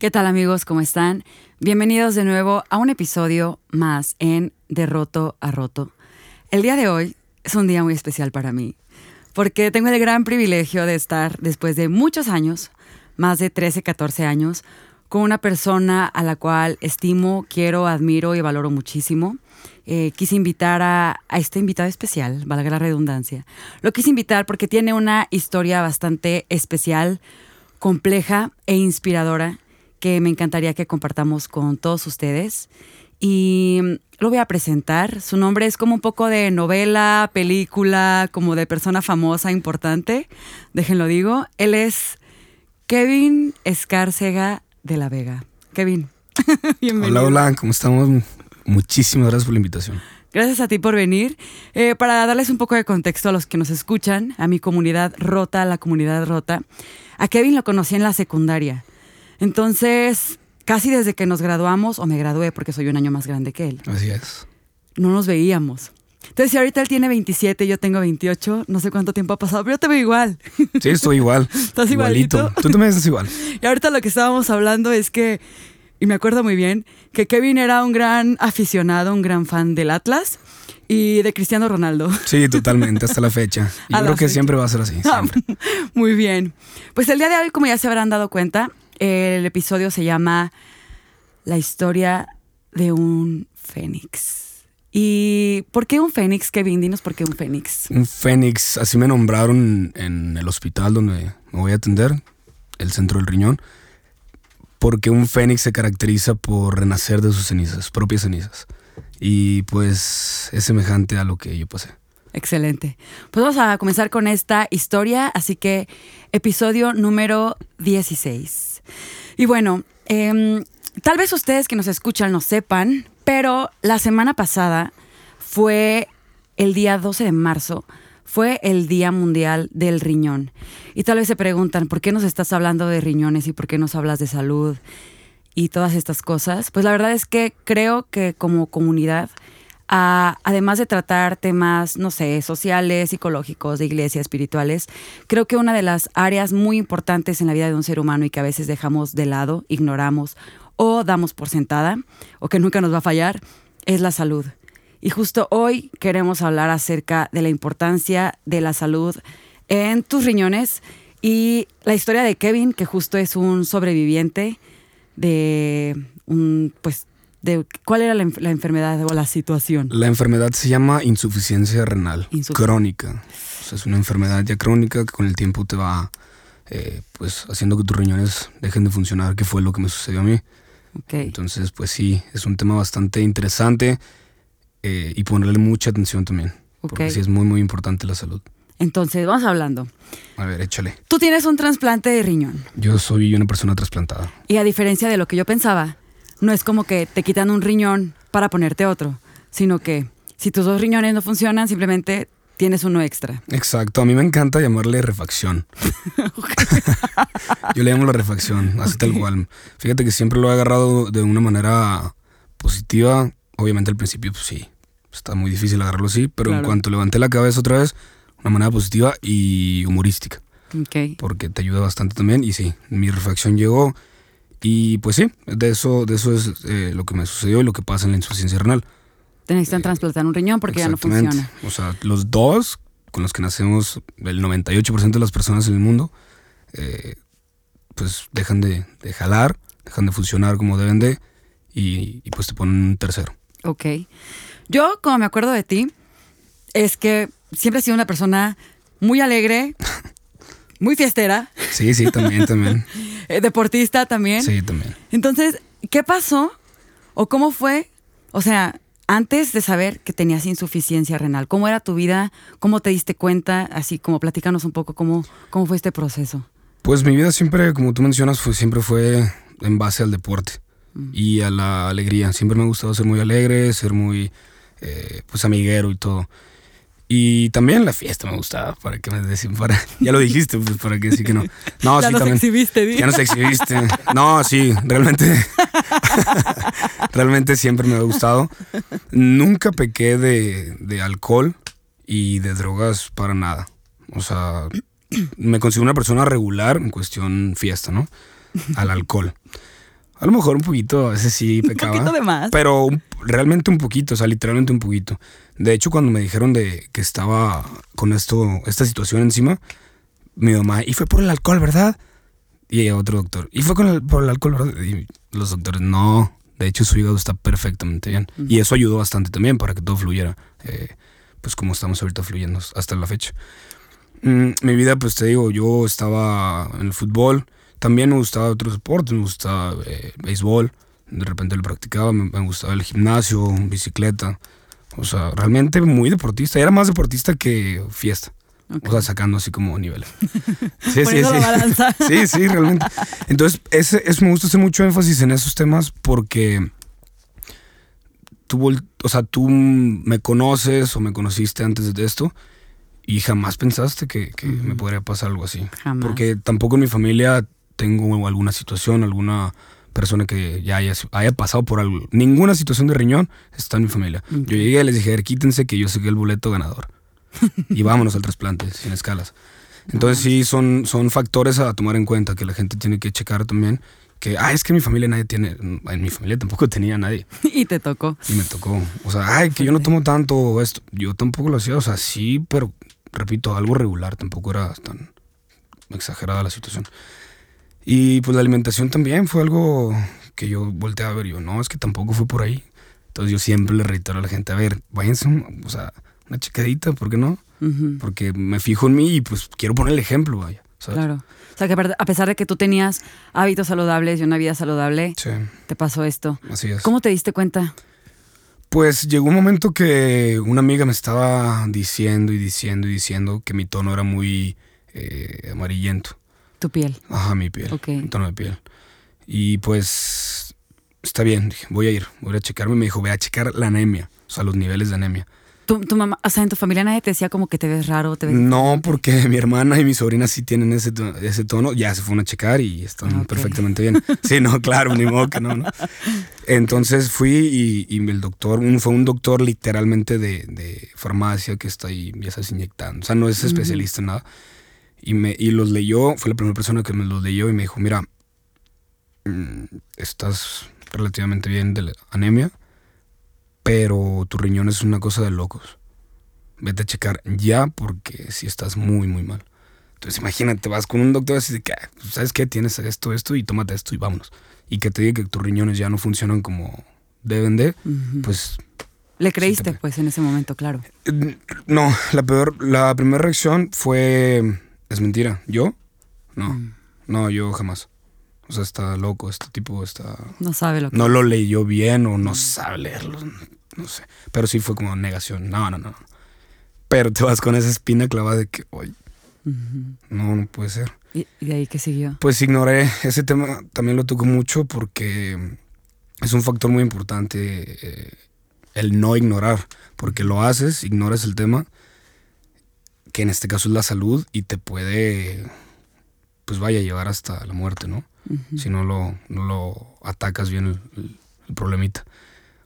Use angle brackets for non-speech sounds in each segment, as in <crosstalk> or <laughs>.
¿Qué tal amigos? ¿Cómo están? Bienvenidos de nuevo a un episodio más en De Roto a Roto. El día de hoy es un día muy especial para mí, porque tengo el gran privilegio de estar después de muchos años, más de 13, 14 años, con una persona a la cual estimo, quiero, admiro y valoro muchísimo. Eh, quise invitar a, a, este invitado especial, valga la redundancia. Lo quise invitar porque tiene una historia bastante especial, compleja e inspiradora que me encantaría que compartamos con todos ustedes. Y lo voy a presentar. Su nombre es como un poco de novela, película, como de persona famosa, importante. Déjenlo digo. Él es Kevin Escárcega de la Vega. Kevin, <laughs> bienvenido. Hola, hola, ¿cómo estamos? Muchísimas gracias por la invitación. Gracias a ti por venir. Eh, para darles un poco de contexto a los que nos escuchan, a mi comunidad rota, la comunidad rota, a Kevin lo conocí en la secundaria. Entonces, casi desde que nos graduamos, o me gradué porque soy un año más grande que él. Así es. No nos veíamos. Entonces, si ahorita él tiene 27 y yo tengo 28, no sé cuánto tiempo ha pasado, pero yo te veo igual. Sí, estoy igual. <laughs> Estás igualito. Tú también estás igual. Y ahorita lo que estábamos hablando es que, y me acuerdo muy bien, que Kevin era un gran aficionado, un gran fan del Atlas y de Cristiano Ronaldo. Sí, totalmente, hasta la fecha. <laughs> Y creo que siempre va a ser así. Siempre. <laughs> muy bien. Pues el día de hoy, como ya se habrán dado cuenta, el episodio se llama La historia de un fénix. ¿Y por qué un fénix, Kevin? Dinos por qué un fénix. Un fénix, así me nombraron en el hospital donde me voy a atender, el centro del riñón, porque un fénix se caracteriza por renacer de sus cenizas, propias cenizas. Y pues es semejante a lo que yo pasé. Excelente. Pues vamos a comenzar con esta historia, así que episodio número 16. Y bueno, em, tal vez ustedes que nos escuchan no sepan, pero la semana pasada fue el día 12 de marzo, fue el Día Mundial del Riñón. Y tal vez se preguntan, ¿por qué nos estás hablando de riñones y por qué nos hablas de salud y todas estas cosas? Pues la verdad es que creo que como comunidad además de tratar temas, no sé, sociales, psicológicos, de iglesia, espirituales, creo que una de las áreas muy importantes en la vida de un ser humano y que a veces dejamos de lado, ignoramos o damos por sentada, o que nunca nos va a fallar, es la salud. Y justo hoy queremos hablar acerca de la importancia de la salud en tus riñones y la historia de Kevin, que justo es un sobreviviente de un, pues, cuál era la, enfermedad o la situación. La enfermedad se llama insuficiencia renal crónica. es una enfermedad ya crónica que con el tiempo te va eh, pues haciendo que tus riñones dejen de funcionar, que fue lo que me sucedió a mí. Entonces, pues sí, es un tema bastante interesante eh, y ponerle mucha atención también. Porque sí es muy, muy importante la salud. Entonces, vamos hablando. A ver, échale. Tú tienes un trasplante de riñón. Yo soy una persona trasplantada. Y a diferencia de lo que yo pensaba, no es como que te quitan un riñón para ponerte otro, sino que si tus dos riñones no funcionan, simplemente tienes uno extra. Exacto, a mí me encanta llamarle refacción. <laughs> <laughs> Yo le llamo la refacción, así tal cual. Fíjate que siempre lo he agarrado de una manera positiva. Obviamente al principio, pues sí, está muy difícil agarrarlo así, pero en cuanto levanté la cabeza otra vez, una manera positiva y humorística. Okay. Porque te ayuda bastante también. Y sí, mi refacción llegó y pues sí, de eso, de eso es eh, lo que me sucedió y lo que pasa en la insuficiencia renal. Te necesitan trasplantar un riñón porque ya no funciona. O sea, los dos con los que nacemos, el 98% de las personas en el mundo, eh, pues dejan de, jalar, dejan de funcionar como deben de y, y pues te ponen un tercero. Ok. Yo, como me acuerdo de ti, es que siempre he sido una persona muy alegre, <laughs> muy fiestera. Sí, sí, también, también. <laughs> Eh, deportista también. Sí, también. Entonces, ¿qué pasó? ¿O cómo fue? O sea, antes de saber que tenías insuficiencia renal, ¿cómo era tu vida? ¿Cómo te diste cuenta? Así como platícanos un poco cómo, cómo fue este proceso. Pues mi vida siempre, como tú mencionas, fue, siempre fue en base al deporte mm. y a la alegría. Siempre me ha gustado ser muy alegre, ser muy eh, pues amiguero y todo. Y también la fiesta me gustaba, para que me decían, para, <laughs> ya lo dijiste, pues para que sí que no. No, <laughs> ya sí, nos también. exhibiste, Ya nos exhibiste. No, sí, realmente, <laughs> realmente siempre me ha gustado. Nunca pequé de, de alcohol y de drogas para nada. O sea, me considero una persona regular en cuestión fiesta, ¿no? Al alcohol. A lo mejor un poquito, veces sí <laughs> pecaba. un poquito de más. Pero realmente un poquito, o sea, literalmente un poquito. De hecho, cuando me dijeron de que estaba con esto, esta situación encima, mi mamá, y fue por el alcohol, ¿verdad? Y otro doctor, y fue con por el alcohol, ¿verdad? Y los doctores, no, de hecho su hígado está perfectamente bien. Y eso ayudó bastante también para que todo fluyera, eh, pues como estamos ahorita fluyendo hasta la fecha. Mm, mi vida, pues te digo, yo estaba en el fútbol, también me gustaba otros deportes, me gustaba eh, béisbol, de repente lo practicaba, me, gustaba el gimnasio, bicicleta, o sea, realmente muy deportista, era más deportista que fiesta. O sea, sacando así como nivel. <laughs> Sí, sí, sí. <laughs> sí, sí, realmente. Entonces, ese, eso me gusta hacer mucho énfasis en esos temas porque tú, o sea, tú me conoces o me conociste antes de esto y jamás pensaste que, me podría pasar algo así. Jamás. Porque tampoco en mi familia tengo alguna situación, alguna persona que ya haya, haya pasado por algo. Ninguna situación de riñón está en mi familia. Yo llegué y les dije, quítense que yo saqué el boleto ganador. <laughs> y vámonos al trasplante, sin escalas. Entonces sí, son, son factores a tomar en cuenta que la gente tiene que checar también. Que, ah, es que en mi familia nadie tiene, en mi familia tampoco tenía nadie. <laughs> y te tocó. Y me tocó. O sea, ay, que yo no tomo tanto esto. Yo tampoco lo hacía, o sea, sí, pero repito, algo regular, tampoco era tan exagerada la situación. Y pues la alimentación también fue algo que yo volteé a ver. Yo, no, es que tampoco fue por ahí. Entonces yo siempre le reitero a la gente, a ver, váyanse, o sea, una checadita, ¿por qué no? Porque me fijo en mí y pues quiero poner el ejemplo, vaya. Claro. O sea, que a pesar de que tú tenías hábitos saludables y una vida saludable, te pasó esto. Así es. ¿Cómo te diste cuenta? Pues llegó un momento que una amiga me estaba diciendo y diciendo y diciendo que mi tono era muy eh, amarillento. ¿Tu piel? Ajá, mi piel. Ok. Mi tono de piel. Y pues está bien, dije, voy a ir, voy a checarme. Me dijo, voy a checar la anemia, o sea, los niveles de anemia. ¿Tu, mamá, o sea, en tu familia nadie te decía como que te ves raro? Te ves... No, porque mi hermana y mi sobrina sí tienen ese, ese tono. Ya se fueron a checar y están perfectamente bien. <laughs> Sí, no, claro, ni modo que no, ¿no? Entonces fui y, el doctor, fue un doctor literalmente de, farmacia que está ahí, ya estás inyectando. O sea, no es especialista en nada. Y, me, y los leyó, fue la primera persona que me los leyó y me dijo, mira, mm, estás relativamente bien de la anemia pero tu riñón es una cosa de locos. Vete a checar ya porque si estás muy, muy mal. Entonces imagínate, vas con un doctor así de que, ah, pues, ¿sabes qué? Tienes esto, esto y tómate esto y vámonos. Y que te diga que tus riñones ya no funcionan como deben de, pues... Le creíste pues en ese momento, claro. Eh, no, la peor, la primera reacción fue, es mentira, ¿yo? No, mm. no, yo jamás. O sea, está loco, este tipo está... No sabe lo que... No lo leyó bien o no sabe leerlo, no sé. Pero sí fue como negación. No, no, no. Pero te vas con esa espina clavada de que, oye, no, no puede ser. ¿Y de ahí qué siguió? Pues ignoré. Ese tema también lo tocó mucho porque es un factor muy importante eh, el no ignorar. Porque lo haces, ignoras el tema, que en este caso es la salud y te puede, pues vaya a llevar hasta la muerte, ¿no? si no lo, no lo atacas bien el, problemita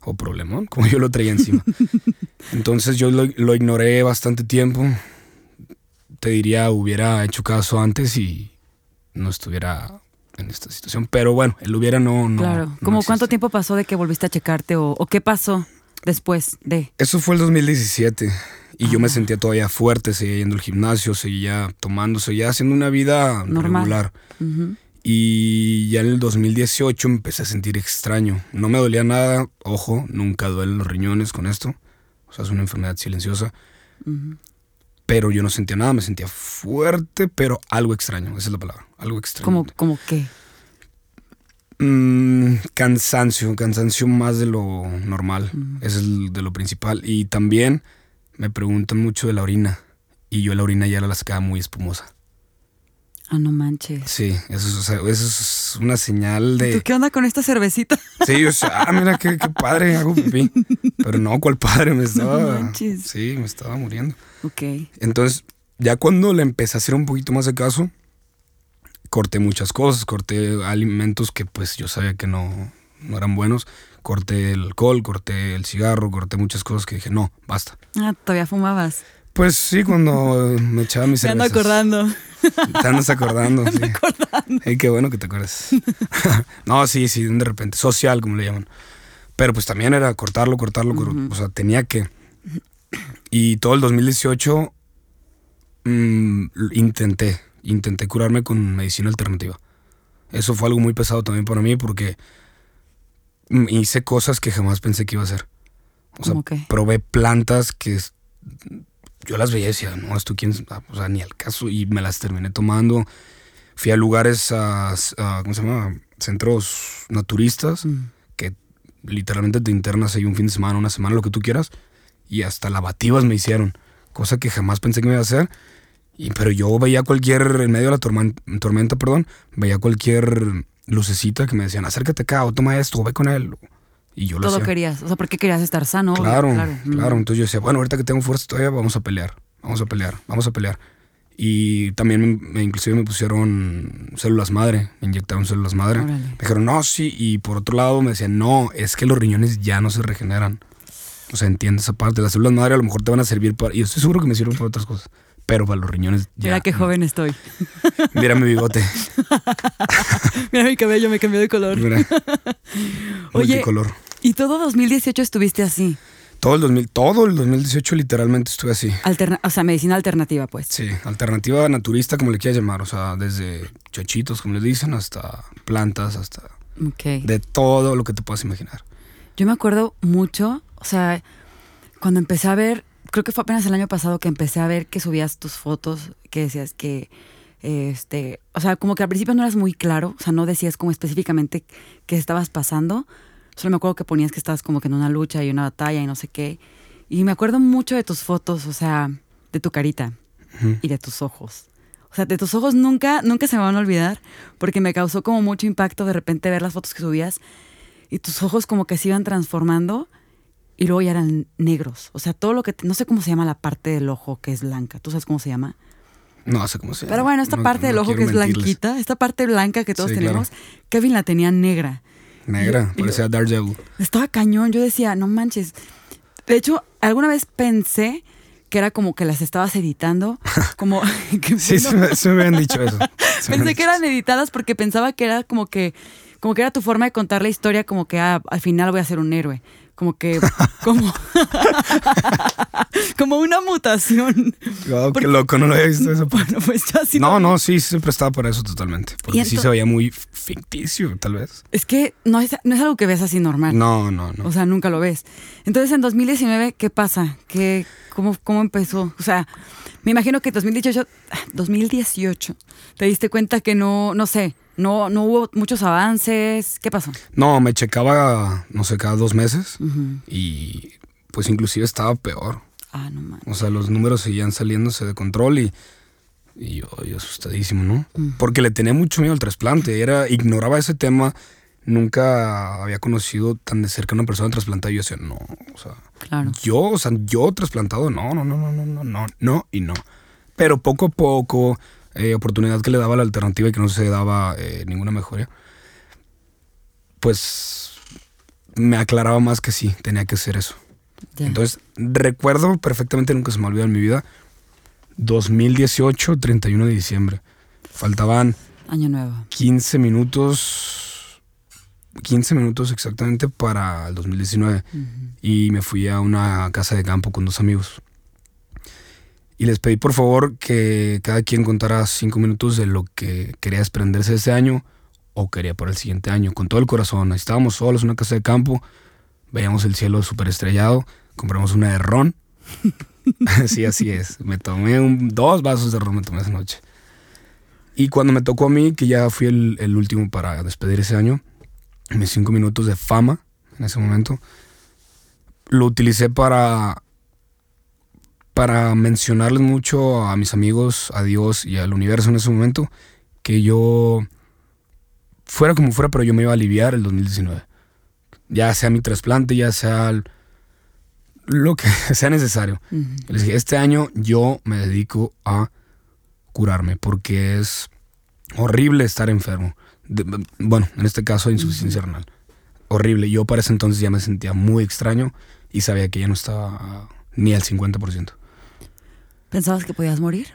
o problemón, como yo lo traía encima. <laughs> Entonces yo lo, lo, ignoré bastante tiempo. Te diría, hubiera hecho caso antes y no estuviera en esta situación. Pero bueno, el hubiera no. no claro. ¿Cómo cuánto tiempo pasó de que volviste a checarte o, qué pasó después de? Eso fue el 2017. Y yo me sentía todavía fuerte, seguía yendo al gimnasio, seguía tomando, seguía haciendo una vida Normal. regular. Y ya en el 2018 empecé a sentir extraño. No me dolía nada, ojo, nunca duelen los riñones con esto. O sea, es una enfermedad silenciosa. Pero yo no sentía nada, me sentía fuerte, pero algo extraño, esa es la palabra, algo extraño. ¿Cómo, cómo qué? Mm, cansancio, cansancio más de lo normal, es el de lo principal. Y también me preguntan mucho de la orina. Y yo la orina ya la sacaba muy espumosa. Ah, no manches. Sí, eso es, una señal de. ¿Tú qué onda con esta cervecita? Sí, o sea, ah, mira qué, padre, hago pipí. Pero no, ¿cuál padre? Me estaba. Sí, me estaba muriendo. Ok. Entonces, ya cuando le empecé a hacer un poquito más de caso, corté muchas cosas, corté alimentos que pues yo sabía que no, no eran buenos. Corté el alcohol, corté el cigarro, corté muchas cosas que dije, no, basta. Ah, todavía fumabas. Pues sí, cuando me echaba mis <laughs> cervezas. Me ando acordando. Te andas acordando. <laughs> Ando acordando. Ay, qué bueno que te acuerdas. <laughs> no, sí, sí, de repente. Social, como le llaman. Pero pues también era cortarlo, cortarlo. O sea, tenía que. Y todo el 2018 mm, intenté. Intenté curarme con medicina alternativa. Eso fue algo muy pesado también para mí porque hice cosas que jamás pensé que iba a hacer. O sea, probé plantas que yo las veía y decía, no, esto quién, o sea, ni al caso, y me las terminé tomando. Fui a lugares, a, ¿cómo se llama? Centros naturistas, mm. que literalmente te internas ahí un fin de semana, una semana, lo que tú quieras, y hasta lavativas me hicieron, cosa que jamás pensé que me iba a hacer. Y, pero yo veía cualquier, en medio de la tormenta, tormenta, perdón, veía cualquier lucecita que me decían, acércate acá, o toma esto, o ve con él. Y yo lo Todo querías, o sea, porque querías estar sano. Claro, claro, claro. Entonces yo decía, bueno, ahorita que tengo fuerza todavía, vamos a pelear, vamos a pelear, vamos a pelear. Y también me, inclusive me pusieron células madre, me inyectaron células madre. Me dijeron, no, sí. Y por otro lado me decían, no, es que los riñones ya no se regeneran. O sea, entiendes esa parte. Las células madre a lo mejor te van a servir para... Y estoy seguro que me sirven para otras cosas. Pero para los riñones ya... Mira qué joven estoy. <laughs> Mira mi bigote. <laughs> Mira mi cabello, me cambió de color. Mira. <laughs> Oye, color. ¿Y todo 2018 estuviste así? Todo el, 2000, todo el 2018 literalmente estuve así. o sea, medicina alternativa, pues. Sí, alternativa naturista, como le quieras llamar. O sea, desde chochitos, como le dicen, hasta plantas, hasta... De todo lo que te puedas imaginar. Yo me acuerdo mucho, o sea, cuando empecé a ver, creo que fue apenas el año pasado que empecé a ver que subías tus fotos, que decías que, este, o sea, como que al principio no eras muy claro, o sea, no decías como específicamente qué estabas pasando, Solo me acuerdo que ponías que estabas como que en una lucha y una batalla y no sé qué. Y me acuerdo mucho de tus fotos, o sea, de tu carita y de tus ojos. O sea, de tus ojos nunca, nunca se me van a olvidar porque me causó como mucho impacto de repente ver las fotos que subías y tus ojos como que se iban transformando y luego ya eran negros. O sea, todo lo que... no sé cómo se llama la parte del ojo que es blanca. ¿Tú sabes cómo se llama? No sé cómo se llama. Pero bueno, esta parte del ojo que es blanquita, esta parte blanca que todos tenemos, Kevin la tenía negra. Negra, parecía Daredevil. Estaba cañón, yo decía, no manches. De hecho, alguna vez pensé que era como que las estabas editando, <laughs> como... <laughs> sí, se, me, habían dicho eso. <laughs> pensé que eran editadas porque pensaba que era como que, como que era tu forma de contar la historia, como que ah, al final voy a ser un héroe como que como <laughs> como una mutación. qué loco, no lo había visto eso. <laughs> Bueno, pues. No, no, sí, siempre estaba por eso totalmente. Porque sí se veía muy ficticio, tal vez. Es que no es, no es algo que ves así normal. No, no, no. O sea, nunca lo ves. Entonces, en 2019, ¿qué pasa? ¿Qué, cómo, ¿Cómo empezó? O sea, me imagino que 2018, 2018, te diste cuenta que no, no sé, no, no hubo muchos avances. ¿Qué pasó? No, me checaba, no sé, cada dos meses y pues inclusive estaba peor. Ah, no mames. O sea, los números seguían saliéndose de control y, y yo, asustadísimo, ¿no? Porque le tenía mucho miedo al trasplante. Era, ignoraba ese tema. Nunca había conocido tan de cerca a una persona trasplantada y yo decía, no, o sea, yo, o sea, yo trasplantado, no, no, no, no, no, no, no, no y no. Pero poco a poco, eh, oportunidad que le daba la alternativa y que no se daba eh, ninguna mejoría, pues me aclaraba más que sí, tenía que hacer eso. Entonces, recuerdo perfectamente, nunca se me olvidó en mi vida, 2018, 31 de diciembre. Faltaban... Año nuevo. 15 minutos, 15 minutos exactamente para el 2019. Y me fui a una casa de campo con dos amigos. Y les pedí por favor que cada quien contara cinco minutos de lo que quería desprenderse ese año o quería para el siguiente año, con todo el corazón. Estábamos solos en una casa de campo, veíamos el cielo súper estrellado, compramos una de ron. <laughs> sí, así es. Me tomé dos vasos de ron, esa noche. Y cuando me tocó a mí, que ya fui el, el último para despedir ese año, mis cinco minutos de fama en ese momento, lo utilicé para para mencionarles mucho a mis amigos, a Dios y al universo en ese momento, que yo fuera como fuera, pero yo me iba a aliviar el 2019. Ya sea mi trasplante, ya sea lo que <laughs> sea necesario. Les dije, este año yo me dedico a curarme porque es horrible estar enfermo. bueno, en este caso, insuficiencia renal. Horrible. Yo para ese entonces ya me sentía muy extraño y sabía que ya no estaba ni al 50%. ¿Pensabas que podías morir?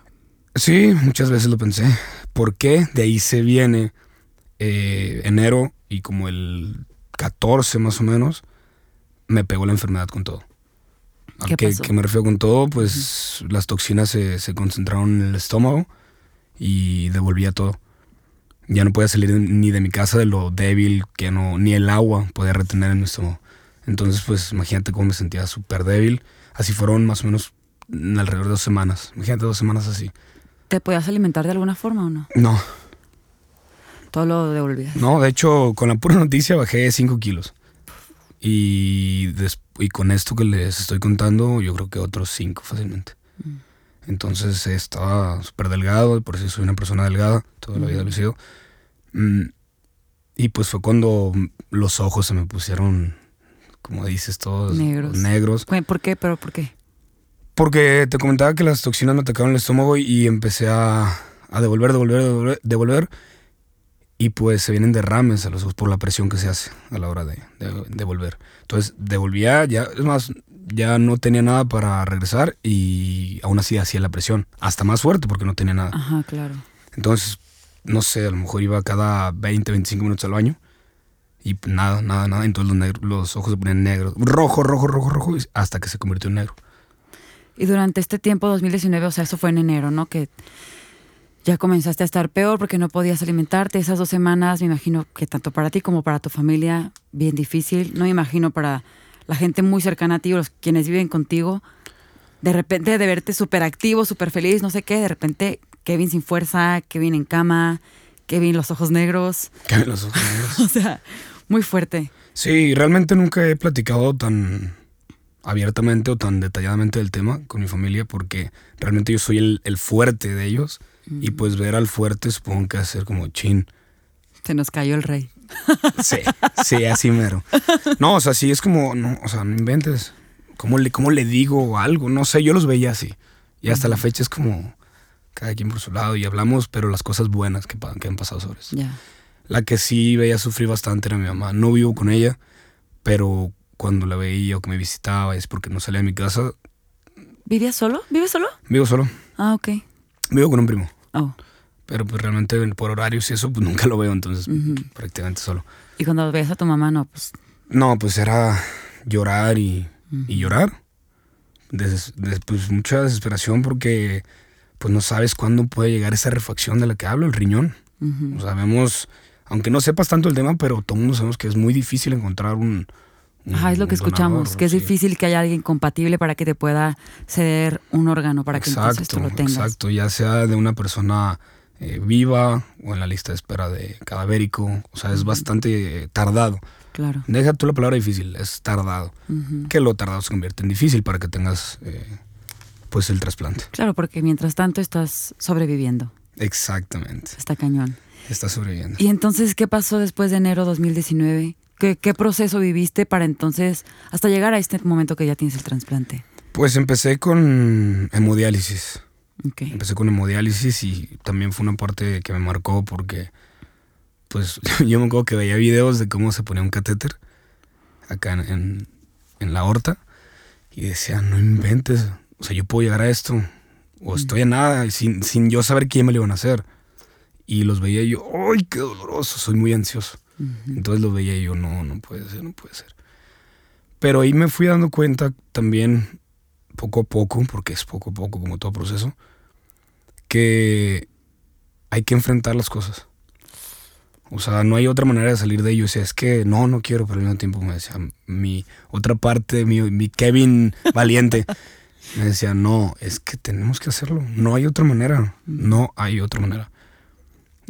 Sí, muchas veces lo pensé. ¿Por qué? De ahí se viene eh, enero y como el 14 más o menos, me pegó la enfermedad con todo. ¿A qué, me refiero con todo? Pues las toxinas se, se, concentraron en el estómago y devolvía todo. Ya no podía salir ni de mi casa de lo débil que no, ni el agua podía retener en mi estómago. Entonces, pues imagínate cómo me sentía súper débil. Así fueron más o menos alrededor de dos semanas. Imagínate dos semanas así. ¿Te podías alimentar de alguna forma o no? No. Todo lo devolvías. No, de hecho, con la pura noticia bajé 5 kilos. Y, y con esto que les estoy contando, yo creo que otros 5 fácilmente. Mm. Entonces estaba súper delgado, por eso soy una persona delgada, toda la vida lo he sido. Mm, y pues fue cuando los ojos se me pusieron, como dices, todos negros. negros. ¿Por qué? ¿Pero por qué? Porque te comentaba que las toxinas me atacaron el estómago y empecé a, a devolver, devolver, devolver, devolver. Y pues se vienen derrames a los ojos por la presión que se hace a la hora de, devolver. Entonces devolvía, ya, es más, ya no tenía nada para regresar y aún así hacía la presión. Hasta más fuerte porque no tenía nada. Ajá, claro. Entonces, no sé, a lo mejor iba cada 20, 25 minutos al baño. Y nada, nada, nada. Entonces los, los ojos se ponían negros. Rojo, rojo, rojo, rojo. Hasta que se convirtió en negro. Y durante este tiempo, 2019, o sea, eso fue en enero, ¿no? Que ya comenzaste a estar peor porque no podías alimentarte. Esas dos semanas, me imagino que tanto para ti como para tu familia, bien difícil. No me imagino para la gente muy cercana a ti o los quienes viven contigo. De repente de verte súper activo, súper feliz, no sé qué, de repente Kevin sin fuerza, Kevin en cama, Kevin los ojos negros. Kevin los ojos <laughs> negros. o sea, muy fuerte. Sí, realmente nunca he platicado tan abiertamente o tan detalladamente del tema con mi familia porque realmente yo soy el, fuerte de ellos y pues ver al fuerte supongo que hacer como chin. Se nos cayó el rey. Sí, sí, así mero. No, o sea, sí es como, no, o sea, no inventes. ¿Cómo le, cómo le digo algo? No sé, yo los veía así. Y hasta la fecha es como cada quien por su lado y hablamos, pero las cosas buenas que, que han pasado sobre eso. La que sí veía sufrir bastante era mi mamá. No vivo con ella, pero cuando la veía o que me visitaba es porque no salía de mi casa. ¿Vivías solo? ¿Vives solo? Vivo solo. Ah, ok. Vivo con un primo. Oh. Pero pues realmente por horarios y eso pues nunca lo veo, entonces prácticamente solo. ¿Y cuando ves a tu mamá no? Pues... No, pues era llorar y, llorar. Des, pues mucha desesperación porque pues no sabes cuándo puede llegar esa refacción de la que hablo, el riñón. O sea, vemos, aunque no sepas tanto el tema, pero todos sabemos que es muy difícil encontrar un, Ajá, es lo que escuchamos, que es difícil que haya alguien compatible para que te pueda ceder un órgano para que entonces tú lo tengas. Exacto, ya sea de una persona eh, viva o en la lista de espera de cadavérico, o sea, es bastante tardado. Claro. Deja tú la palabra difícil, es tardado. Que lo tardado se convierte en difícil para que tengas eh, pues el trasplante. Claro, porque mientras tanto estás sobreviviendo. Exactamente. Está cañón. Está sobreviviendo. ¿Y entonces qué pasó después de enero 2019? ¿Qué, proceso viviste para entonces, hasta llegar a este momento que ya tienes el trasplante? Pues empecé con hemodiálisis. Empecé con hemodiálisis y también fue una parte que me marcó porque, pues, <laughs> yo me acuerdo que veía videos de cómo se ponía un catéter acá en, la aorta y decía, no inventes, o sea, yo puedo llegar a esto, o estoy a nada, sin, sin yo saber quién me lo iban a hacer. Y los veía yo, ¡ay, qué doloroso! Soy muy ansioso. Entonces lo veía yo, no, no puede ser, no puede ser. Pero ahí me fui dando cuenta también, poco a poco, porque es poco a poco como todo proceso, que hay que enfrentar las cosas. O sea, no hay otra manera de salir de ello. O sea, es que no, no quiero, pero al mismo tiempo me decía, mi otra parte, mi, mi Kevin <laughs> valiente, me decía, no, es que tenemos que hacerlo. No hay otra manera. No hay otra manera.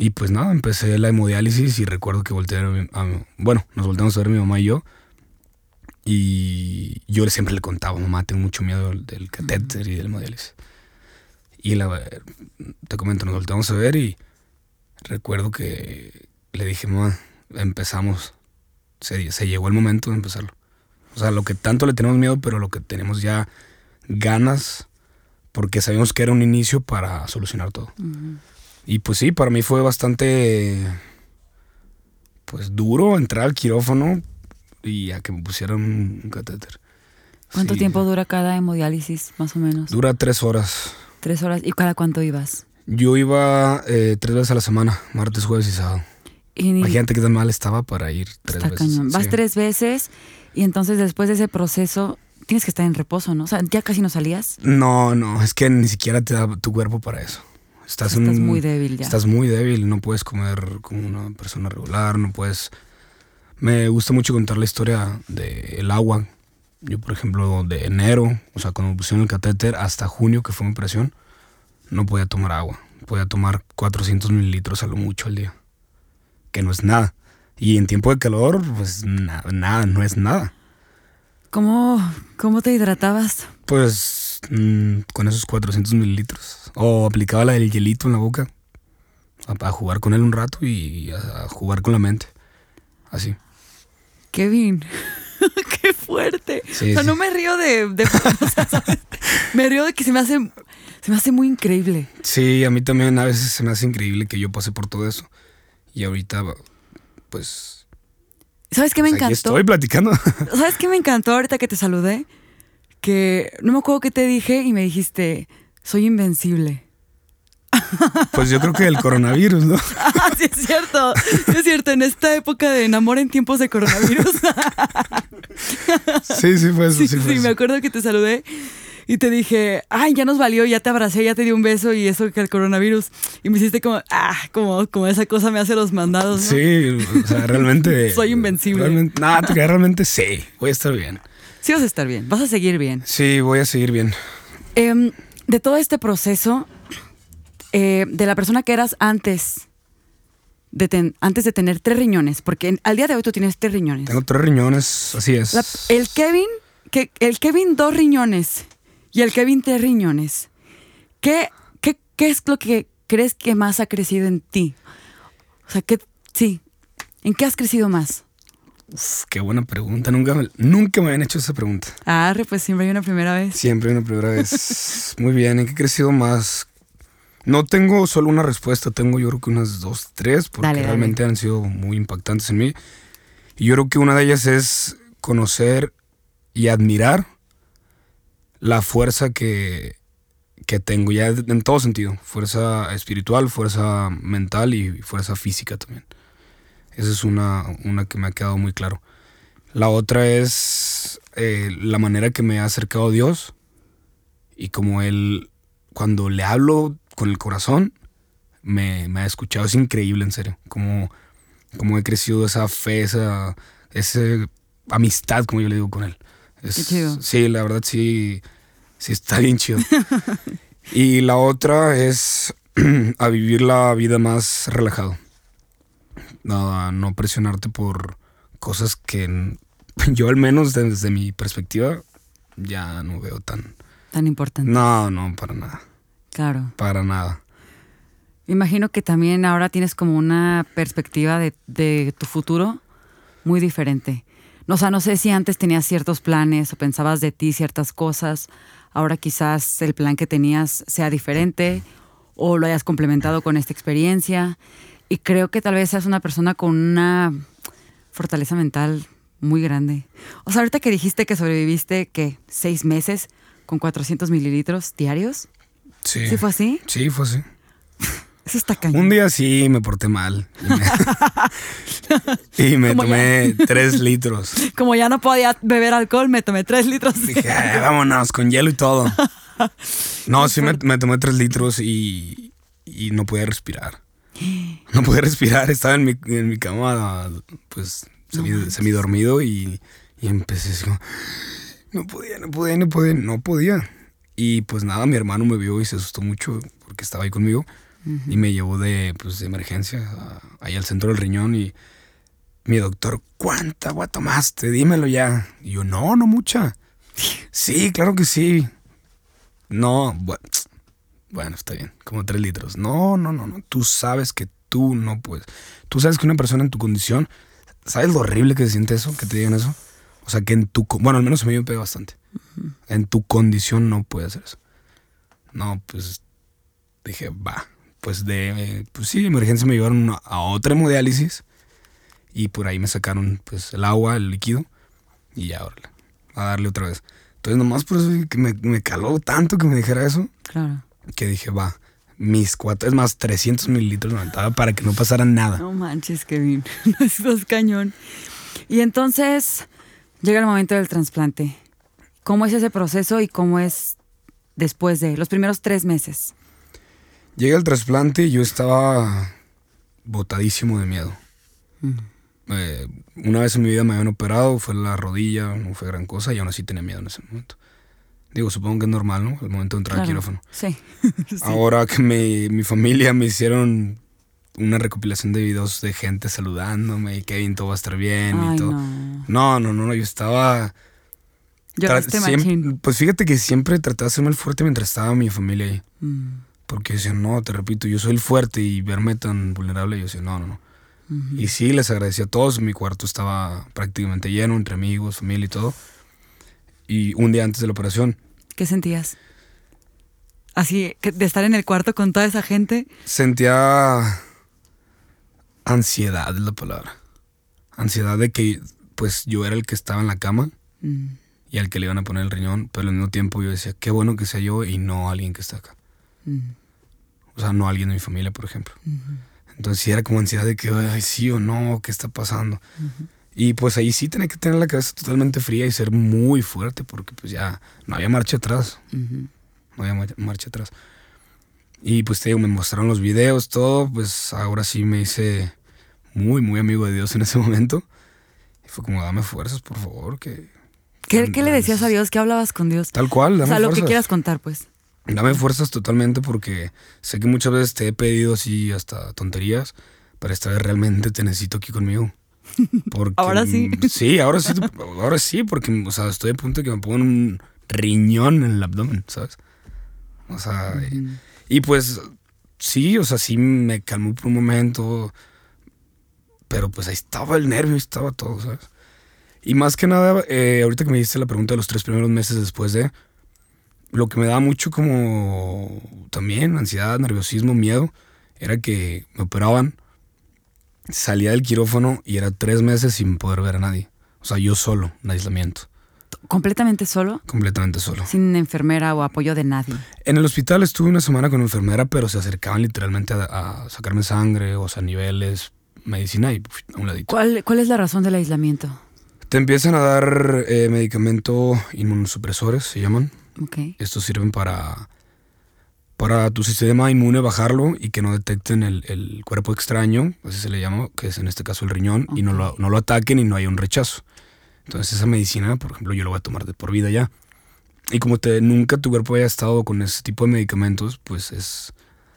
Y pues nada, empecé la hemodiálisis y recuerdo que volteé a, bueno, nos volteamos a ver mi mamá y yo. Y yo siempre le contaba, mamá, tengo mucho miedo del, catéter y del hemodiálisis. Y la, te comento, nos volteamos a ver y recuerdo que le dije, mamá, empezamos. Se, se llegó el momento de empezarlo. O sea, lo que tanto le tenemos miedo, pero lo que tenemos ya ganas, porque sabíamos que era un inicio para solucionar todo. Y pues sí, para mí fue bastante pues duro entrar al quirófano y a que me pusieran un catéter. ¿Cuánto tiempo dura cada hemodiálisis, más o menos? Dura tres horas. Tres horas. ¿Y cada cuánto ibas? Yo iba eh, tres veces a la semana, martes, jueves y sábado. Y Imagínate qué tan mal estaba para ir tres veces. Cañón. Vas tres veces y entonces después de ese proceso tienes que estar en reposo, ¿no? O sea, ¿ya casi no salías? No, no, es que ni siquiera te da tu cuerpo para eso. Estás, muy débil ya. Estás muy débil, no puedes comer como una persona regular, no puedes... Me gusta mucho contar la historia del agua. Yo, por ejemplo, de enero, o sea, cuando me pusieron el catéter, hasta junio, que fue mi operación, no podía tomar agua. Podía tomar 400 mililitros a lo mucho al día. Que no es nada. Y en tiempo de calor, pues nada, nada no es nada. ¿Cómo, cómo te hidratabas? Pues mm, con esos 400 mililitros. O aplicaba la del hielito en la boca. A, jugar con él un rato y a, jugar con la mente. Así. Kevin, <laughs> qué fuerte. o sea, no me río de... <laughs> Me río de que se me hace... Se me hace muy increíble. Sí, a mí también a veces se me hace increíble que yo pase por todo eso. Y ahorita, pues ¿Sabes qué me encantó? estoy platicando. <laughs> ¿Sabes qué me encantó ahorita que te saludé? Que no me acuerdo qué te dije y me dijiste, soy invencible. <laughs> Pues yo creo que el coronavirus, ¿no? Ah, sí, es cierto. Sí, es cierto. En esta época de enamor en tiempos de coronavirus. Sí, sí, fue eso. Sí, sí, sí me acuerdo que te saludé y te dije, ay, ya nos valió, ya te abracé, ya te di un beso y eso que el coronavirus. Y me hiciste como, ah, como, como esa cosa me hace los mandados. Sí, o sea, realmente. <laughs> Soy invencible. Realmente, no, realmente sí, voy a estar bien. Sí, vas a estar bien, vas a seguir bien. Sí, voy a seguir bien. Em, de todo este proceso, eh, de la persona que eras antes. De antes de tener tres riñones, porque al día de hoy tú tienes tres riñones. Tengo tres riñones, así es. el Kevin, que, el Kevin dos riñones y el Kevin tres riñones. ¿Qué, qué, qué es lo que crees que más ha crecido en ti? O sea, que sí, ¿en qué has crecido más? Uf, qué buena pregunta. Nunca me, nunca me habían hecho esa pregunta. Ah, pues siempre hay una primera vez. Siempre hay una primera vez. <laughs> Muy bien, ¿en qué he crecido más? No tengo solo una respuesta, tengo yo creo que unas dos, tres, porque realmente han sido muy impactantes en mí. Y yo creo que una de ellas es conocer y admirar la fuerza que, que tengo, ya en todo sentido, fuerza espiritual, fuerza mental y fuerza física también. Esa es una, una que me ha quedado muy claro. La otra es eh, la manera que me ha acercado a Dios y como Él, cuando le hablo con el corazón, me, me ha escuchado. Es increíble, en serio. Como, como he crecido esa fe, esa, esa amistad, como yo le digo con Él. Sí, la verdad sí, sí está bien chido. <laughs> y la otra es <clears throat> a vivir la vida más relajado. A no presionarte por cosas que <laughs> yo al menos desde mi perspectiva ya no veo tan... Tan importante. No, no, para nada. Claro. Para nada. Imagino que también ahora tienes como una perspectiva de, de tu futuro muy diferente. O sea, no sé si antes tenías ciertos planes o pensabas de ti ciertas cosas, ahora quizás el plan que tenías sea diferente o lo hayas complementado con esta experiencia. Y creo que tal vez seas una persona con una fortaleza mental muy grande. O sea, ahorita que dijiste que sobreviviste, ¿qué? ¿Seis meses con 400 mililitros diarios? Sí. ¿Sí fue así? Sí, fue así. Un día sí me porté mal. Y me, <laughs> tomé <laughs> tres litros. Como ya no podía beber alcohol, me tomé tres litros. Dije, vámonos, con hielo y todo. <laughs> No, sí me, tomé tres litros y, no podía respirar. No podía respirar, estaba en mi, en mi cama, pues, semi, dormido y, y empecé así no podía, no podía, no podía, no podía. Y pues nada, mi hermano me vio y se asustó mucho porque estaba ahí conmigo y me llevó de, pues, de emergencia ahí al centro del riñón y mi doctor, ¿cuánta agua tomaste? Dímelo ya. Y yo, no, no mucha. Sí, claro que sí. No, bueno, bueno, está bien, como tres litros. No, no, no, no. Tú sabes que tú no puedes. Tú sabes que una persona en tu condición, ¿sabes lo horrible que se siente eso? Que te digan eso. O sea, que en tu. Bueno, al menos a mí me pega bastante. En tu condición no puedes hacer eso. No, pues dije, va pues de, pues sí, emergencia me llevaron a otra hemodiálisis y por ahí me sacaron pues el agua, el líquido y ya, a darle otra vez. Entonces nomás por eso que me, caló tanto que me dijera eso. Claro. Que dije, va, mis cuatro, es más, 300 mililitros levantaba para que no pasara nada. No manches, Kevin, <laughs> no es cañón. Y entonces llega el momento del trasplante. ¿Cómo es ese proceso y cómo es después de los primeros tres meses? Llega el trasplante y yo estaba botadísimo de miedo. Eh, una vez en mi vida me habían operado, fue la rodilla, no fue gran cosa y aún así tenía miedo en ese momento. Digo, supongo que es normal, ¿no? El momento de entrar al quirófano. <laughs> Sí. Ahora que mi, familia me hicieron una recopilación de videos de gente saludándome y Kevin, todo va a estar bien y todo. No. no, no, yo estaba... Lloraste Pues fíjate que siempre traté de hacerme el fuerte mientras estaba mi familia ahí. Mm. Porque decían, no, te repito, yo soy el fuerte y verme tan vulnerable, yo decía, no, no, no. Y sí, les agradecí a todos. Mi cuarto estaba prácticamente lleno, entre amigos, familia y todo y un día antes de la operación. ¿Qué sentías? Así, de estar en el cuarto con toda esa gente. Sentía ansiedad, es la palabra. Ansiedad de que, pues, yo era el que estaba en la cama mm. y al que le iban a poner el riñón, pero al mismo tiempo yo decía, qué bueno que sea yo y no alguien que está acá. Mm. O sea, no alguien de mi familia, por ejemplo. Entonces sí era como ansiedad de que, ay, sí o no, ¿qué está pasando? Y pues ahí sí tenía que tener la cabeza totalmente fría y ser muy fuerte porque pues ya no había marcha atrás. No había marcha atrás. Y pues te digo, me mostraron los videos, todo, pues ahora sí me hice muy, muy amigo de Dios en ese <laughs> momento. Y fue como, dame fuerzas, por favor, que... ¿Qué, le decías a Dios? ¿Qué hablabas con Dios? Tal cual, dame O sea, lo que quieras contar, pues. Dame fuerzas totalmente porque sé que muchas veces te he pedido así hasta tonterías, pero esta vez realmente te necesito aquí conmigo. Ahora sí. Sí, ahora sí, ahora sí, porque o sea, estoy a punto de que me pongan un riñón en el abdomen, ¿sabes? O sea, y, pues sí, o sea, sí me calmó por un momento, pero pues ahí estaba el nervio, ahí estaba todo, ¿sabes? Y más que nada, eh, ahorita que me diste la pregunta de los tres primeros meses después de, lo que me da mucho como también ansiedad, nerviosismo, miedo, era que me operaban salía del quirófano y era tres meses sin poder ver a nadie. O sea, yo solo, en aislamiento. ¿Completamente solo? Completamente solo. Sin enfermera o apoyo de nadie. En el hospital estuve una semana con enfermera, pero se acercaban literalmente a, sacarme sangre, o sea, niveles, medicina y a un ladito. ¿Cuál, ¿Cuál es la razón del aislamiento? Te empiezan a dar eh, medicamento inmunosupresores, se llaman. Ok. Estos sirven para para tu sistema inmune bajarlo y que no detecten el, cuerpo extraño, así se le llama, que es en este caso el riñón, y no lo, no lo ataquen y no haya un rechazo. Entonces esa medicina, por ejemplo, yo lo voy a tomar de por vida ya. Y como te, nunca tu cuerpo haya estado con ese tipo de medicamentos, pues es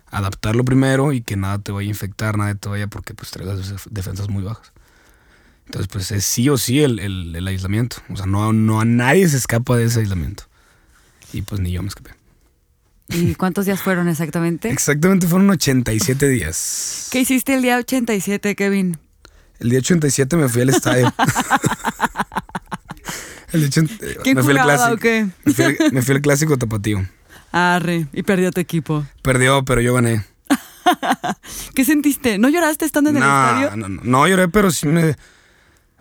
adaptarlo primero y que nada te vaya a infectar, nada te vaya porque pues traigas defensas muy bajas. Entonces pues es sí o sí el, el aislamiento. O sea, no, no a nadie se escapa de ese aislamiento. Y pues ni yo me escapé. ¿Y cuántos días fueron exactamente? Exactamente fueron 87 <laughs> días. ¿Qué hiciste el día 87, Kevin? El día 87 me fui al estadio. <laughs> el día ¿Quién me fui al clásico. qué? Me fui, me fui al clásico tapatío. Arre, y perdió tu equipo. Perdió, pero yo gané. <laughs> ¿Qué sentiste? ¿No lloraste estando en el estadio? No, no, no lloré, pero sí me.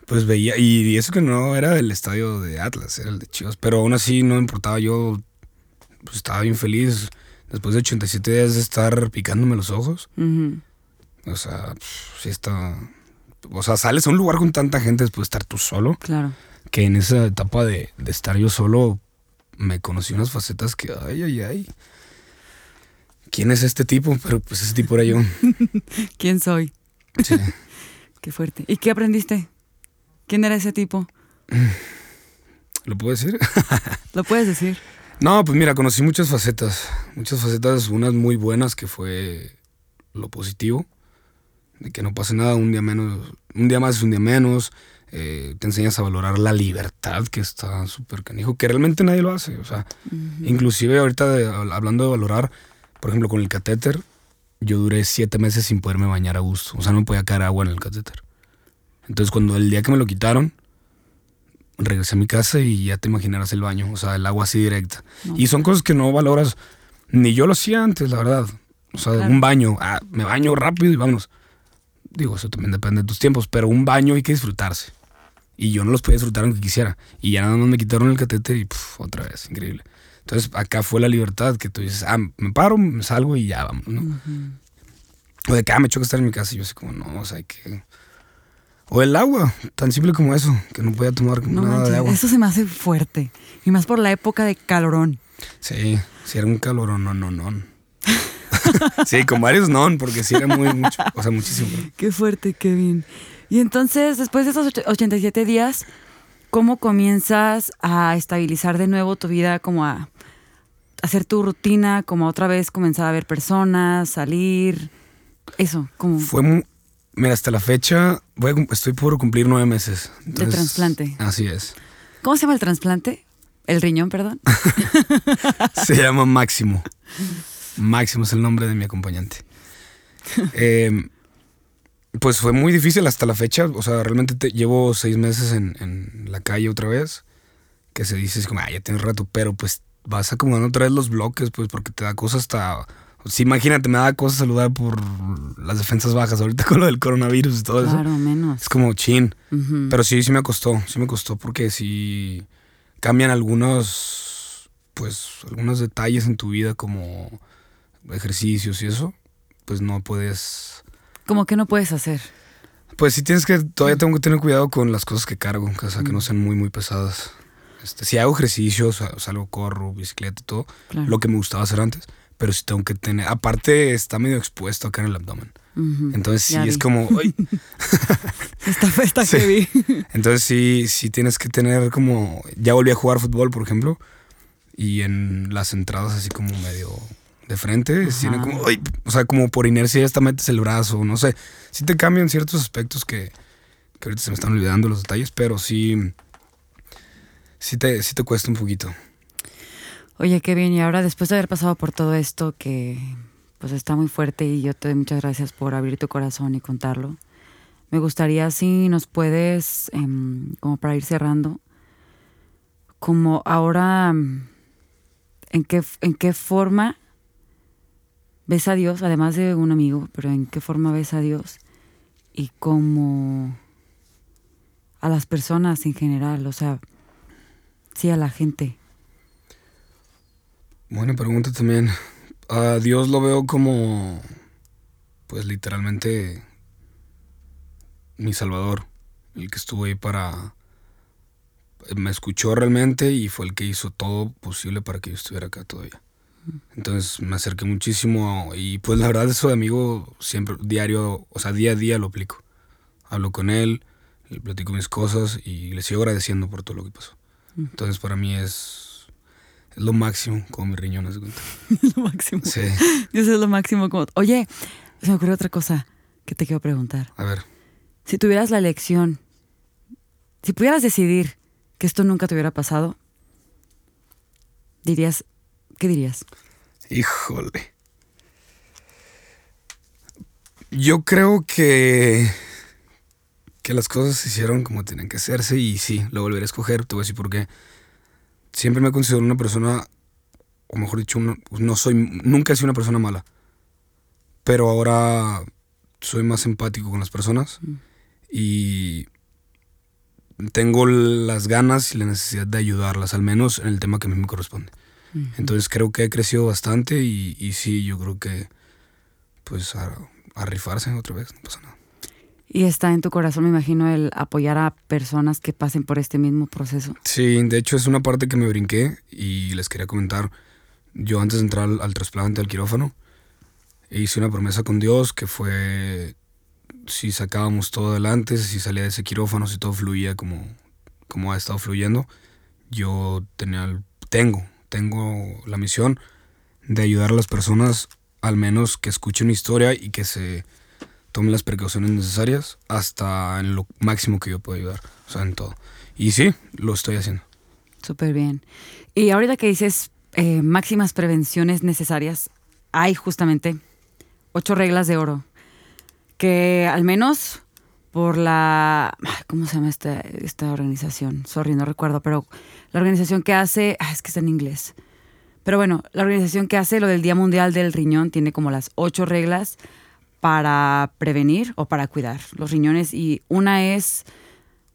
Pues veía. Y eso que no era el estadio de Atlas, era el de Chivas. Pero aún así no importaba. Yo pues estaba bien feliz después de 87 días de estar picándome los ojos. O sea, sí está... O sea, sales a un lugar con tanta gente después de estar tú solo. Claro. Que en esa etapa de, estar yo solo me conocí unas facetas que, ay, ay, ay. ¿Quién es este tipo? Pero pues ese tipo era yo. <laughs> ¿Quién soy? Sí. <laughs> qué fuerte. ¿Y qué aprendiste? ¿Quién era ese tipo? ¿Lo puedo decir? <laughs> Lo puedes decir. No, pues mira, conocí muchas facetas. Muchas facetas, unas muy buenas que fue lo positivo. De que no pase nada, un día menos, un día más es un día menos. Eh, te enseñas a valorar la libertad que está súper canijo, que realmente nadie lo hace. O sea, inclusive ahorita hablando de valorar, por ejemplo, con el catéter, yo duré siete meses sin poderme bañar a gusto. O sea, no me podía caer agua en el catéter. Entonces, cuando el día que me lo quitaron, regresé a mi casa y ya te imaginarás el baño, o sea, el agua así directa. Y son cosas que no valoras, ni yo lo hacía antes, la verdad. O sea, un baño, ah, me baño rápido y vámonos. Digo, eso también depende de tus tiempos, pero un baño hay que disfrutarse. Y yo no los podía disfrutar aunque quisiera. Y ya nada más me quitaron el catéter y otra vez, increíble. Entonces acá fue la libertad que tú dices, ah, me paro, me salgo y ya vamos, ¿no? O de que, ah, me choca estar en mi casa y yo así como, no, o sea, hay que... O el agua, tan simple como eso, que no podía tomar nada de agua. Eso se me hace fuerte. Y más por la época de calorón. Sí, sí era un calorón, no, no, no. <laughs> sí, con varios non, porque sí era muy mucho, o sea, muchísimo. Qué fuerte, qué bien. Y entonces, después de esos 87 días, ¿cómo comienzas a estabilizar de nuevo tu vida, como a hacer tu rutina, como otra vez comenzar a ver personas, salir? Eso, como... Fue muy... Mira, hasta la fecha voy estoy por cumplir nueve meses. de trasplante. Así es. ¿Cómo se llama el trasplante? El riñón, perdón. <laughs> se llama Máximo. Máximo es el nombre de mi acompañante. Em, pues fue muy difícil hasta la fecha. O sea, realmente llevo seis meses en, la calle otra vez. Que se dice, es como, ah, ya tienes rato, pero pues vas acomodando otra vez los bloques, pues porque te da cosas hasta. Sí, imagínate, me da cosas saludar por las defensas bajas ahorita <laughs> con lo del coronavirus y todo eso. Claro, menos. Es como chin. Pero sí, sí me costó. Sí me costó porque sí cambian algunos, pues, algunos detalles en tu vida como ejercicios y eso, pues no puedes... ¿Cómo que no puedes hacer? Pues sí tienes que, todavía tengo que tener cuidado con las cosas que cargo, o sea, que no sean muy, muy pesadas. Este, si hago ejercicios, salgo, corro, bicicleta y todo, lo que me gustaba hacer antes, pero sí tengo que tener, aparte está medio expuesto acá en el abdomen. Entonces sí es como, está, está heavy. Entonces sí, sí tienes que tener como, ya volví a jugar fútbol, por ejemplo, y en las entradas así como medio de frente, tiene como, o sea, como por inercia esta metes el brazo, no sé. Sí te cambian ciertos aspectos que, que ahorita se me están olvidando los detalles, pero sí, sí te, sí te cuesta un poquito. Oye, qué bien, y ahora después de haber pasado por todo esto que pues está muy fuerte y yo te doy muchas gracias por abrir tu corazón y contarlo. Me gustaría si nos puedes, em, como para ir cerrando, como ahora, ¿en qué, en qué forma ves a Dios, además de un amigo, pero en qué forma ves a Dios y cómo a las personas en general, o sea, sí a la gente. Buena pregunta también. A Dios lo veo como, pues literalmente, mi Salvador, el que estuvo ahí para... Me escuchó realmente y fue el que hizo todo posible para que yo estuviera acá todavía. Entonces me acerqué muchísimo y pues la verdad eso de amigo siempre, diario, o sea, día a día lo aplico. Hablo con él, le platico mis cosas y le sigo agradeciendo por todo lo que pasó. Entonces para mí es, es lo máximo como mi riñón, ¿es <laughs> lo máximo. Sí. Eso es lo máximo como... Oye, se me ocurrió otra cosa que te quiero preguntar. A ver. Si tuvieras la elección, si pudieras decidir que esto nunca te hubiera pasado, dirías, ¿Qué dirías? Híjole. Yo creo que que las cosas se hicieron como tienen que hacerse y sí, lo volveré a escoger, te voy a decir por qué. Siempre me he considerado una persona, o mejor dicho, no soy, nunca he sido una persona mala, pero ahora soy más empático con las personas mm. y tengo las ganas y la necesidad de ayudarlas, al menos en el tema que a mí me corresponde. Entonces creo que he crecido bastante y, sí, yo creo que pues a, rifarse otra vez, no pasa nada. Y está en tu corazón, me imagino, el apoyar a personas que pasen por este mismo proceso. Sí, de hecho es una parte que me brinqué y les quería comentar. Yo antes de entrar al, trasplante, al quirófano, hice una promesa con Dios que fue si sacábamos todo adelante, si salía de ese quirófano, si todo fluía como, como ha estado fluyendo, yo tenía, tengo tengo la misión de ayudar a las personas, al menos que escuchen mi historia y que se tomen las precauciones necesarias hasta en lo máximo que yo puedo ayudar, o sea, en todo. Y sí, lo estoy haciendo. Súper bien. Y ahorita que dices eh, máximas prevenciones necesarias, hay justamente ocho reglas de oro que al menos por la... ¿Cómo se llama esta, esta organización? Sorry, no recuerdo, pero la organización que hace... Ah, es que está en inglés. Pero bueno, la organización que hace lo del Día Mundial del Riñón tiene como las ocho reglas para prevenir o para cuidar los riñones y una es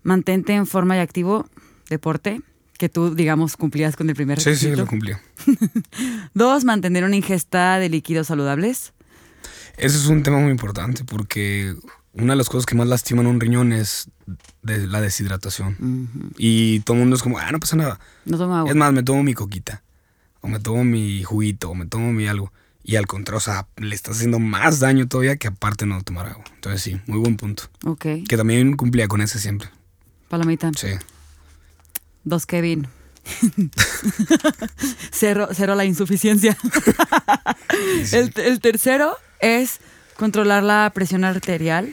mantente en forma y activo, deporte, que tú, digamos, cumplías con el primer Sí, requisito. sí, lo cumplía. <laughs> Dos, mantener una ingesta de líquidos saludables. Ese es un tema muy importante porque una de las cosas que más lastiman un riñón es de la deshidratación. Y todo el mundo es como, ah, no pasa nada. No toma agua. Es más, me tomo mi coquita, o me tomo mi juguito, o me tomo mi algo. Y al contrario, o sea, le estás haciendo más daño todavía que aparte no tomar agua. Entonces sí, muy buen punto. Ok. Que también cumplía con ese siempre. Palomita. Sí. Dos, Kevin. <laughs> cero, cero la insuficiencia. <laughs> el, el tercero es controlar la presión arterial.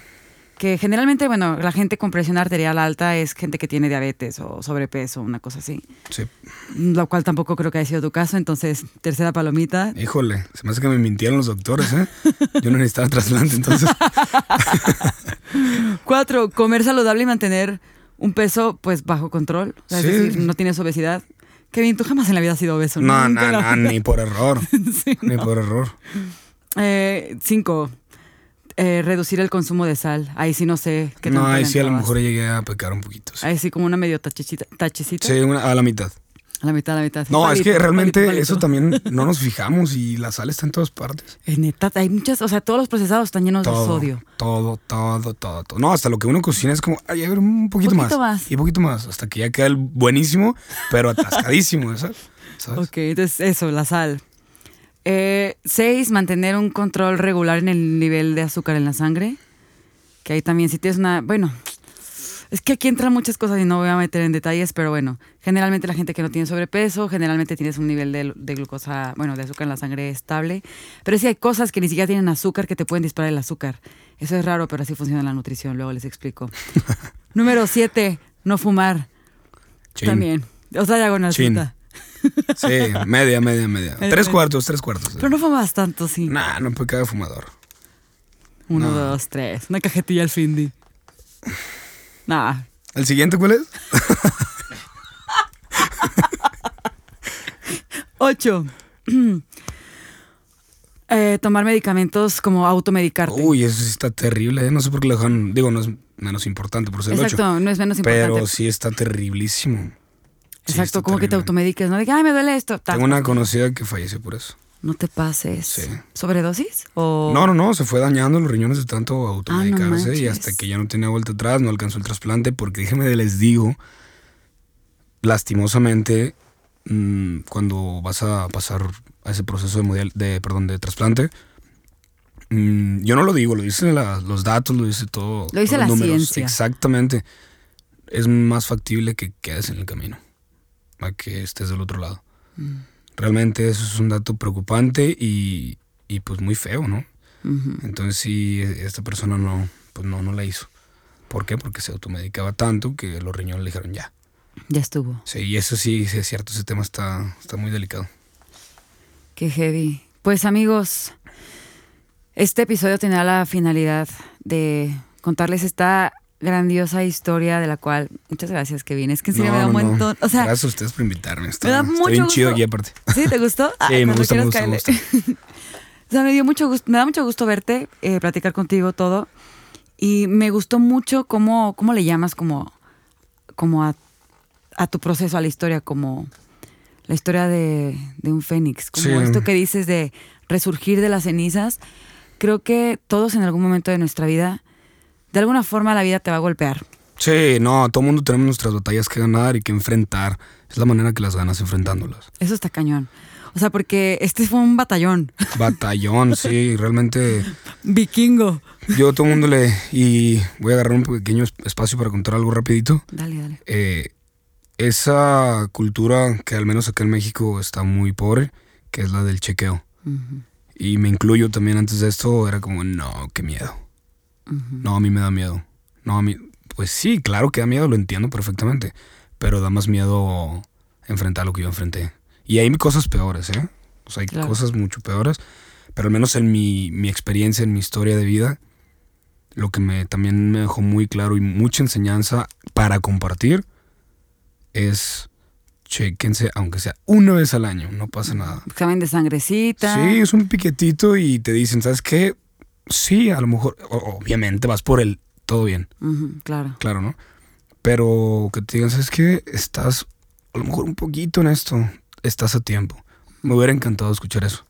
Que generalmente, bueno, la gente con presión arterial alta es gente que tiene diabetes o sobrepeso, una cosa así. Sí. Lo cual tampoco creo que haya sido tu caso. Entonces, tercera palomita. Híjole, se me hace que me mintieron los doctores, ¿eh? Yo no necesitaba trasplante, entonces. <laughs> Cuatro, comer saludable y mantener un peso pues bajo control. O sea, Sí. Es decir, no tienes obesidad. Kevin, tú jamás en la vida has sido obeso. No, no, la- <laughs> no, ni por error. <laughs> Sí, Ni no. por error. Eh, cinco, eh, reducir el consumo de sal. Ahí sí no sé qué No, ahí sí a lo mejor llegué a pecar un poquito. Sí, Ahí sí como una medio tachecita. tachecita. Sí, una- a la mitad. A la mitad, a la mitad. No, es que realmente palito, palito. eso también no nos fijamos y la sal está en todas partes. <laughs> Eh, neta, hay muchas, o sea, todos los procesados están llenos de sodio. todo, todo, todo, todo. No, hasta lo que uno cocina es como, ay, a ver, un poquito, Poquito más, más. Y poquito más, hasta que ya queda el buenísimo, pero atascadísimo, <laughs> ¿sabes? ¿Sabes? Ok, entonces eso, la sal. Eh, seis, mantener un control regular en el nivel de azúcar en la sangre. Que ahí también, si tienes una. Bueno, es que aquí entran muchas cosas y no voy a meter en detalles, pero bueno, generalmente la gente que no tiene sobrepeso, generalmente tienes un nivel de, de glucosa, bueno, de azúcar en la sangre estable. Pero sí hay cosas que ni siquiera tienen azúcar que te pueden disparar el azúcar. Eso es raro, pero así funciona la nutrición, luego les explico. <laughs> Número siete, no fumar. Chin. También. O sea, diagonalcita. Sí, media, media, media. El- tres el- cuartos, tres cuartos. Pero no fumas tanto, sí. Nah, no puede de fumador. Uno, No. dos, tres. Una cajetilla al Findy. Nah. ¿El siguiente cuál es? <laughs> Ocho. <clears throat> Eh, tomar medicamentos como automedicarte. Uy, eso sí está terrible, ¿eh? No sé por qué lo dejan. Digo, no es menos importante por ser el Exacto, ocho. no es menos importante. Pero sí está terriblísimo. Exacto, como que te automediques, ¿no? De que, ay, me duele esto. Tengo una conocida que falleció por eso. No te pases. Sí. ¿Sobredosis? O... No, no, no, se fue dañando los riñones de tanto automedicarse y hasta que ya no tenía vuelta atrás, no alcanzó el trasplante, porque déjenme les digo, lastimosamente, mm, cuando vas a pasar a ese proceso de, perdón, de trasplante, mm, yo no lo digo, lo dicen la- los datos, lo dice todo. Lo dice la números. ciencia. Exactamente. Es más factible que quedes en el camino, a que estés del otro lado. Mm. Realmente eso es un dato preocupante y, y pues muy feo, ¿no? Entonces sí, esta persona no, pues no, no la hizo. ¿Por qué? Porque se automedicaba tanto que los riñones le dijeron ya. Ya estuvo. Sí, y eso sí, sí es cierto, ese tema está, está muy delicado. Qué heavy. Pues amigos, este episodio tenía la finalidad de contarles esta grandiosa historia de la cual muchas gracias Kevin es que en serio me da un no, montón o sea Gracias a ustedes por invitarme. Está, me da está mucho bien gusto. chido aquí aparte. sí te gustó <laughs> Sí, me gusta, me gusta, <laughs> o sea me dio mucho gusto me da mucho gusto verte eh, platicar contigo todo y me gustó mucho cómo cómo le llamas como como a, a tu proceso a la historia como la historia de, de un fénix como Sí. esto que dices de resurgir de las cenizas creo que todos en algún momento de nuestra vida de alguna forma la vida te va a golpear Sí, no, todo mundo tenemos nuestras batallas que ganar y que enfrentar. Es la manera que las ganas enfrentándolas. eso está cañón o sea porque este fue un batallón <laughs> Batallón, sí, realmente vikingo yo a todo mundo le... Y voy a agarrar un pequeño es- espacio para contar algo rapidito. dale dale eh, esa cultura que al menos acá en México está muy pobre, que es la del chequeo. Y me incluyo también antes de esto, era como, no, qué miedo. No, a mí me da miedo. No, a mí, pues sí, claro que da miedo, lo entiendo perfectamente, pero da más miedo enfrentar lo que yo enfrenté. Y hay cosas peores, ¿eh? O sea, hay Claro. cosas mucho peores, pero al menos en mi, mi experiencia, en mi historia de vida, lo que me también me dejó muy claro y mucha enseñanza para compartir es chequense, aunque sea una vez al año, no pasa nada. examen de sangrecita Sí, es un piquetito y te dicen, ¿sabes qué? Sí, a lo mejor, obviamente vas por el todo bien, claro claro, ¿no? Pero que te digan, ¿sabes qué? Estás a lo mejor un poquito en esto, estás a tiempo. Me hubiera encantado escuchar eso.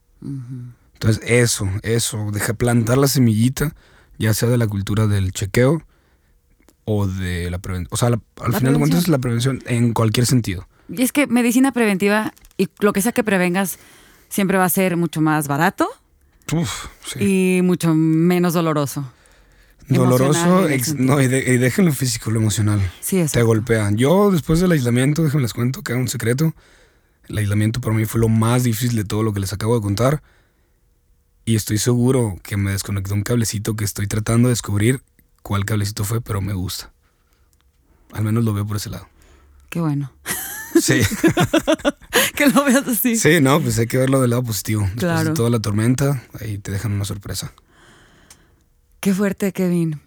Entonces, eso, eso, deja plantar la semillita, ya sea de la cultura del chequeo o de la prevención. O sea, al final de cuentas, la prevención en cualquier sentido. Y es que medicina preventiva y lo que sea que prevengas siempre va a ser mucho más barato y mucho menos doloroso. Doloroso, no, y, déjenlo físico, lo emocional. Sí, Te golpean. Yo, después del aislamiento, déjenme les cuento que era un secreto. El aislamiento para mí fue lo más difícil de todo lo que les acabo de contar. Y estoy seguro que me desconectó un cablecito que estoy tratando de descubrir cuál cablecito fue, pero me gusta. Al menos lo veo por ese lado. Qué bueno. Sí. <laughs> que lo veas así. Sí, no, pues hay que verlo del lado positivo. Después claro. de toda la tormenta, ahí te dejan una sorpresa. Qué fuerte, Kevin.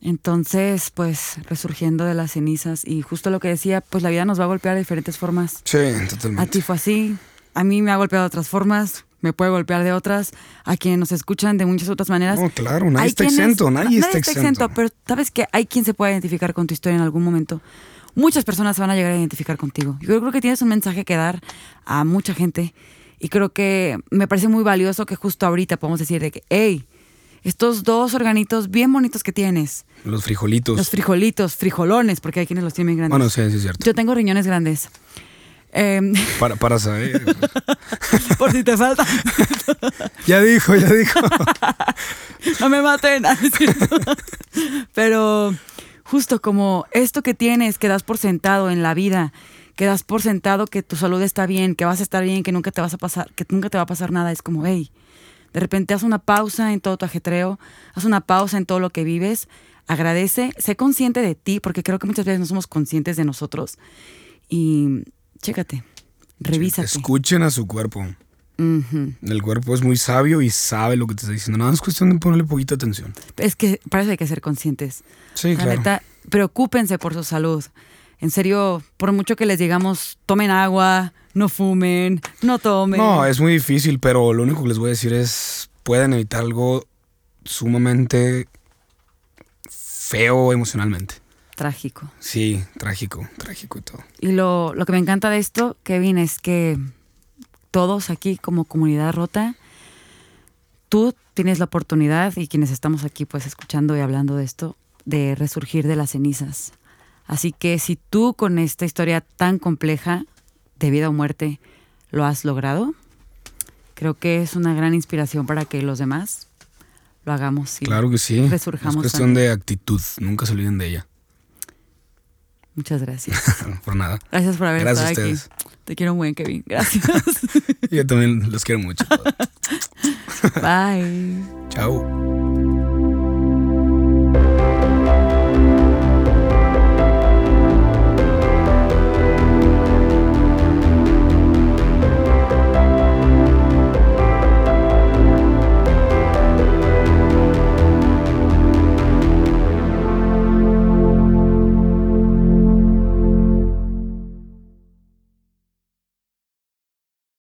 Entonces, pues, resurgiendo de las cenizas y justo lo que decía, pues la vida nos va a golpear de diferentes formas. Sí, totalmente. A ti fue así, a mí me ha golpeado de otras formas, me puede golpear de otras, a quienes nos escuchan de muchas otras maneras. No, claro, nadie está exento, nadie, está, exento. Pero sabes que hay quien se puede identificar con tu historia en algún momento. Muchas personas se van a llegar a identificar contigo. Yo creo que tienes un mensaje que dar a mucha gente y creo que me parece muy valioso que justo ahorita podamos decir de que, hey, estos dos organitos bien bonitos que tienes. Los frijolitos. Los frijolitos, frijolones, porque hay quienes los tienen grandes. Bueno, sí, sí, es cierto. Yo tengo riñones grandes. Em, <laughs> para, para saber. Por si te falta. <laughs> ya dijo, ya dijo. <laughs> no me maten. Pero justo como esto que tienes, que das por sentado en la vida, que das por sentado que tu salud está bien, que vas a estar bien, que nunca te vas a pasar, que nunca te va a pasar nada, es como, hey, de repente haz una pausa en todo tu ajetreo, haz una pausa en todo lo que vives, agradece, sé consciente de ti, porque creo que muchas veces no somos conscientes de nosotros. Y chécate, revísate. Escuchen a su cuerpo. El cuerpo es muy sabio y sabe lo que te está diciendo. Nada, es cuestión de ponerle poquita atención. Es que parece que hay que ser conscientes. Sí, La Neta, preocúpense por su salud. En serio, por mucho que les digamos, tomen agua, no fumen, no tomen. No, es muy difícil, pero lo único que les voy a decir es, pueden evitar algo sumamente feo emocionalmente. Trágico. Sí, trágico, trágico y todo. Y lo, lo que me encanta de esto, Kevin, es que todos aquí como comunidad rota, tú tienes la oportunidad y quienes estamos aquí pues escuchando y hablando de esto, de resurgir de las cenizas. Así que si tú con esta historia tan compleja de vida o muerte lo has logrado, creo que es una gran inspiración para que los demás lo hagamos. Y claro que sí. Resurjamos. Es cuestión de actitud, nunca se olviden de ella. Muchas gracias. <laughs> por nada. Gracias por haber estado aquí. Te quiero muy, Kevin. Gracias. <laughs> Yo también los quiero mucho. <laughs> Bye. Chao.